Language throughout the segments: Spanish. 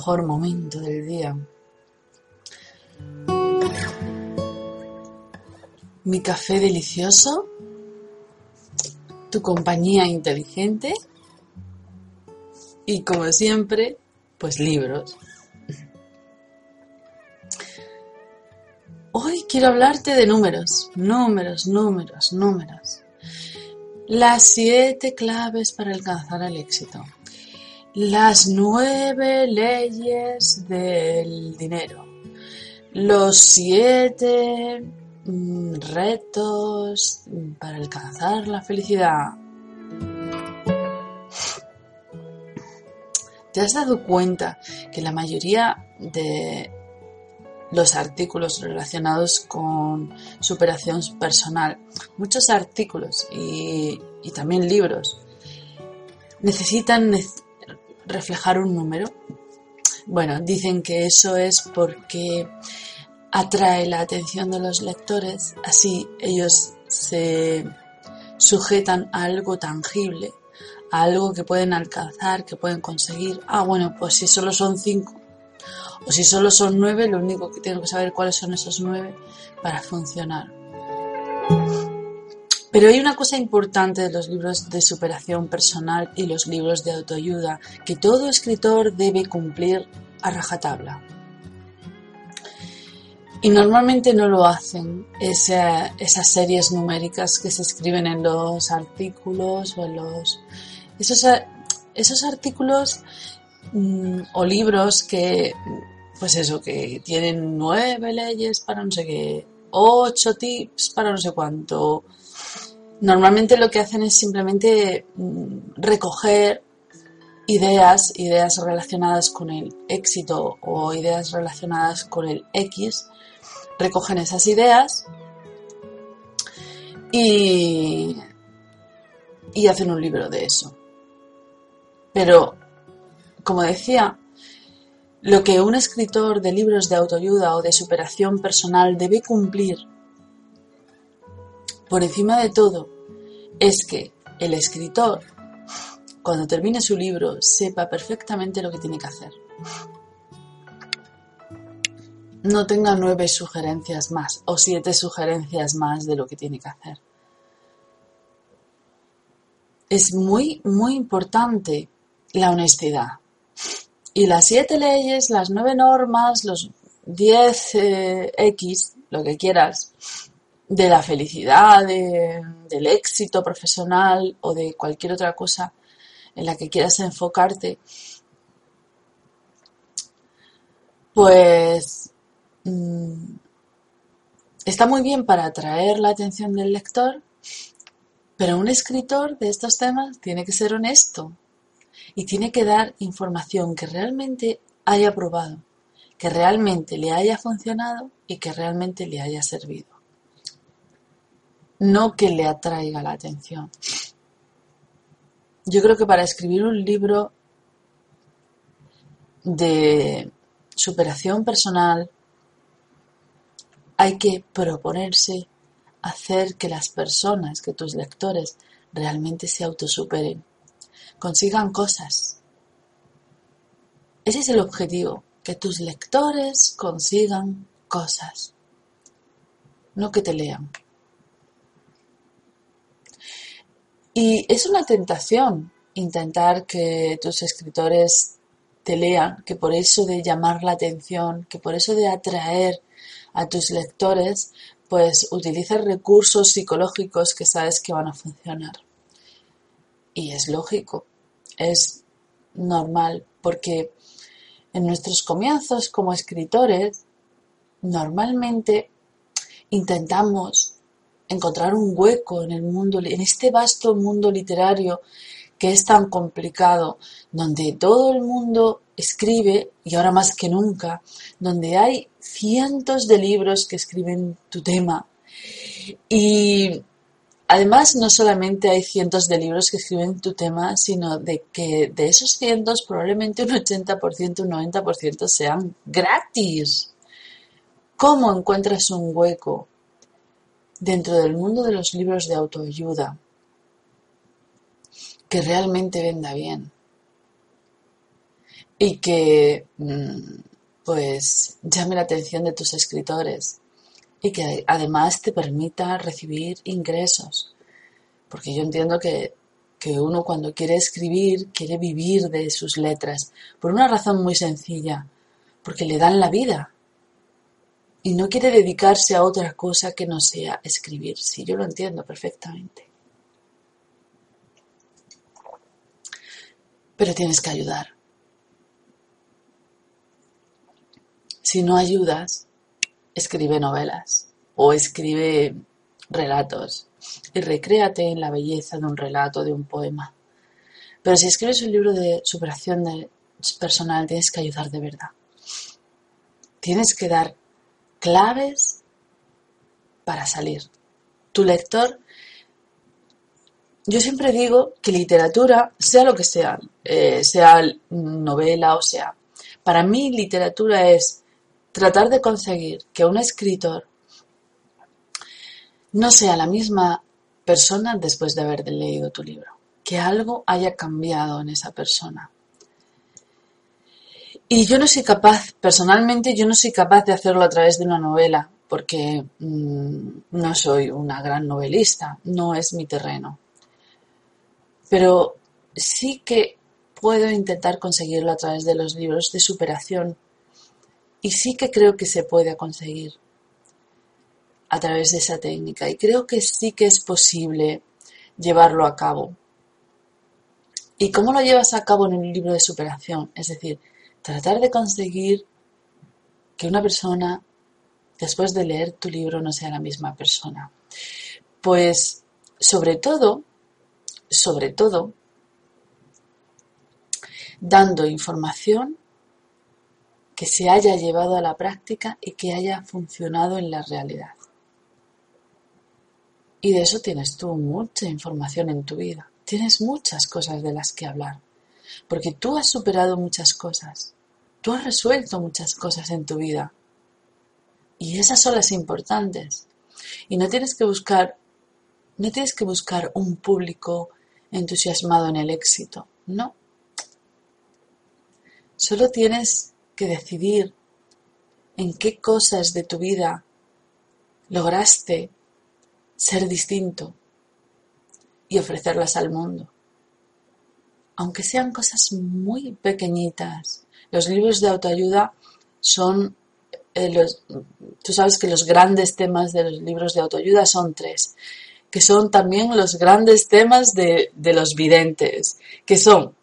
mejor momento del día. Mi café delicioso, tu compañía inteligente y como siempre, pues libros. Hoy quiero hablarte de números, números, números, números. Las siete claves para alcanzar el éxito. Las nueve leyes del dinero. Los siete mm, retos para alcanzar la felicidad. ¿Te has dado cuenta que la mayoría de los artículos relacionados con superación personal, muchos artículos y, y también libros, necesitan reflejar un número. Bueno, dicen que eso es porque atrae la atención de los lectores, así ellos se sujetan a algo tangible, a algo que pueden alcanzar, que pueden conseguir. Ah, bueno, pues si solo son cinco o si solo son nueve, lo único que tengo que saber cuáles son esos nueve para funcionar. Pero hay una cosa importante de los libros de superación personal y los libros de autoayuda que todo escritor debe cumplir a rajatabla. Y normalmente no lo hacen esas series numéricas que se escriben en los artículos o en los... Esos, esos artículos mm, o libros que, pues eso, que tienen nueve leyes para no sé qué, ocho tips para no sé cuánto, Normalmente lo que hacen es simplemente mm, recoger ideas, ideas relacionadas con el éxito o ideas relacionadas con el X, recogen esas ideas y, y hacen un libro de eso. Pero, como decía, lo que un escritor de libros de autoayuda o de superación personal debe cumplir por encima de todo, es que el escritor, cuando termine su libro, sepa perfectamente lo que tiene que hacer. No tenga nueve sugerencias más o siete sugerencias más de lo que tiene que hacer. Es muy, muy importante la honestidad. Y las siete leyes, las nueve normas, los diez eh, X, lo que quieras, de la felicidad, del éxito profesional o de cualquier otra cosa en la que quieras enfocarte, pues mm, está muy bien para atraer la atención del lector, pero un escritor de estos temas tiene que ser honesto y tiene que dar información que realmente haya probado, que realmente le haya funcionado y que realmente le haya servido no que le atraiga la atención. Yo creo que para escribir un libro de superación personal hay que proponerse hacer que las personas, que tus lectores realmente se autosuperen, consigan cosas. Ese es el objetivo, que tus lectores consigan cosas, no que te lean. Y es una tentación intentar que tus escritores te lean, que por eso de llamar la atención, que por eso de atraer a tus lectores, pues utilizas recursos psicológicos que sabes que van a funcionar. Y es lógico, es normal, porque en nuestros comienzos como escritores, normalmente intentamos encontrar un hueco en el mundo, en este vasto mundo literario que es tan complicado, donde todo el mundo escribe, y ahora más que nunca, donde hay cientos de libros que escriben tu tema. Y además no solamente hay cientos de libros que escriben tu tema, sino de que de esos cientos probablemente un 80%, un 90% sean gratis. ¿Cómo encuentras un hueco dentro del mundo de los libros de autoayuda que realmente venda bien y que mm, pues llame la atención de tus escritores y que además te permita recibir ingresos. Porque yo entiendo que, que uno cuando quiere escribir quiere vivir de sus letras por una razón muy sencilla, porque le dan la vida y no quiere dedicarse a otra cosa que no sea escribir. Sí, yo lo entiendo perfectamente. pero tienes que ayudar. Si no ayudas, escribe novelas o escribe relatos y recréate en la belleza de un relato, de un poema. Pero si escribes un libro de superación personal, tienes que ayudar de verdad. Tienes que dar claves para salir. Tu lector yo siempre digo que literatura, sea lo que sea, eh, sea novela o sea, para mí literatura es tratar de conseguir que un escritor no sea la misma persona después de haber leído tu libro, que algo haya cambiado en esa persona. Y yo no soy capaz, personalmente yo no soy capaz de hacerlo a través de una novela, porque mm, no soy una gran novelista, no es mi terreno pero sí que puedo intentar conseguirlo a través de los libros de superación y sí que creo que se puede conseguir a través de esa técnica y creo que sí que es posible llevarlo a cabo. ¿Y cómo lo llevas a cabo en un libro de superación? Es decir, tratar de conseguir que una persona, después de leer tu libro, no sea la misma persona. Pues, sobre todo, sobre todo dando información que se haya llevado a la práctica y que haya funcionado en la realidad. Y de eso tienes tú mucha información en tu vida. Tienes muchas cosas de las que hablar. Porque tú has superado muchas cosas. Tú has resuelto muchas cosas en tu vida. Y esas son las importantes. Y no tienes que buscar, no tienes que buscar un público entusiasmado en el éxito. No. Solo tienes que decidir en qué cosas de tu vida lograste ser distinto y ofrecerlas al mundo. Aunque sean cosas muy pequeñitas. Los libros de autoayuda son eh, los, tú sabes que los grandes temas de los libros de autoayuda son tres que son también los grandes temas de, los videntes, que son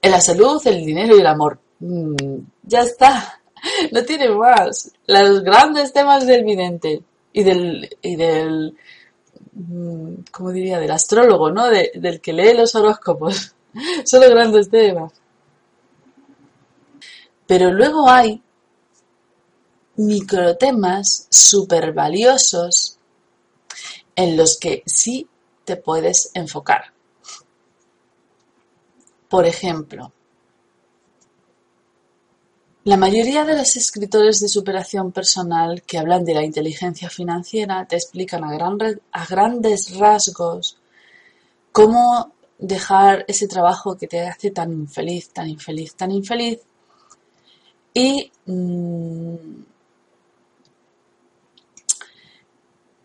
la salud, el dinero y el amor. Mm, ya está, no tiene más. Los grandes temas del vidente y del, y del mm, ¿cómo diría? Del astrólogo, ¿no? del que lee los horóscopos. Son los grandes temas. Pero luego hay microtemas súper valiosos en los que sí te puedes enfocar. Por ejemplo, la mayoría de los escritores de superación personal que hablan de la inteligencia financiera te explican a, grandes rasgos cómo dejar ese trabajo que te hace tan infeliz, tan infeliz, tan infeliz y mm,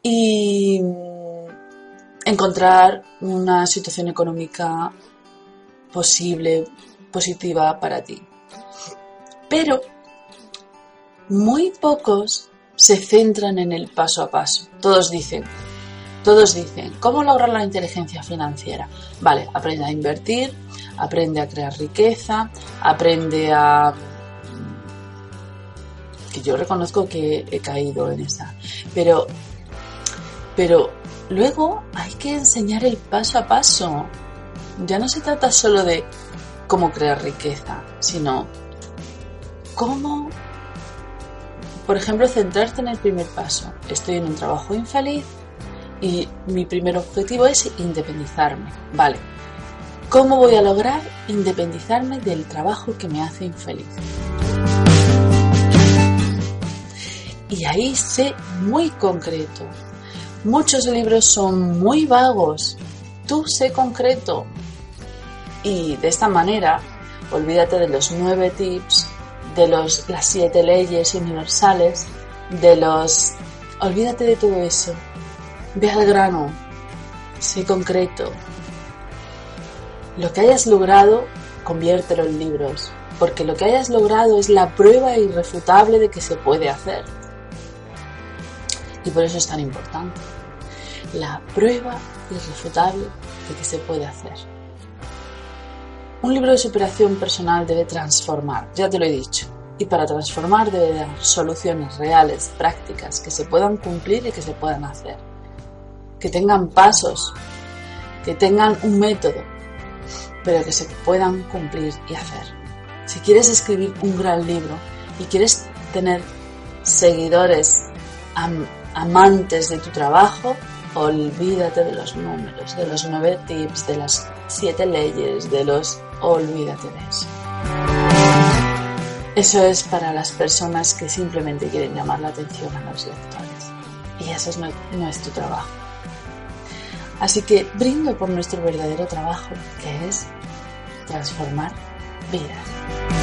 y encontrar una situación económica posible, positiva para ti. Pero muy pocos se centran en el paso a paso. Todos dicen, Todos dicen, ¿cómo lograr la inteligencia financiera? Vale, aprende a invertir, aprende a crear riqueza, aprende a... que yo reconozco que he caído en esa. Pero, pero luego hay que enseñar el paso a paso. Ya no se trata solo de cómo crear riqueza, sino cómo, por ejemplo, centrarte en el primer paso. Estoy en un trabajo infeliz y mi primer objetivo es independizarme. Vale, ¿cómo voy a lograr independizarme del trabajo que me hace infeliz? Y ahí sé muy concreto. Muchos libros son muy vagos. Tú sé concreto. Y de esta manera, olvídate de los nueve tips de los, las siete leyes universales, de los... Olvídate de todo eso. Ve al grano. Sé concreto. Lo que hayas logrado, conviértelo en libros, porque lo que hayas logrado es la prueba irrefutable de que se puede hacer. Y por eso es tan importante. La prueba irrefutable de que se puede hacer. Un libro de superación personal debe transformar, ya te lo he dicho. Y para transformar debe dar soluciones reales, prácticas, que se puedan cumplir y que se puedan hacer. Que tengan pasos, que tengan un método, pero que se puedan cumplir y hacer. Si quieres escribir un gran libro y quieres tener seguidores, amantes de tu trabajo, olvídate de los números, de los nueve tips, de las siete leyes, de los olvídate de eso. Eso es para las personas que simplemente quieren llamar la atención a los lectores. Y eso no, es tu trabajo. Así que brindo por nuestro verdadero trabajo, que es transformar vidas.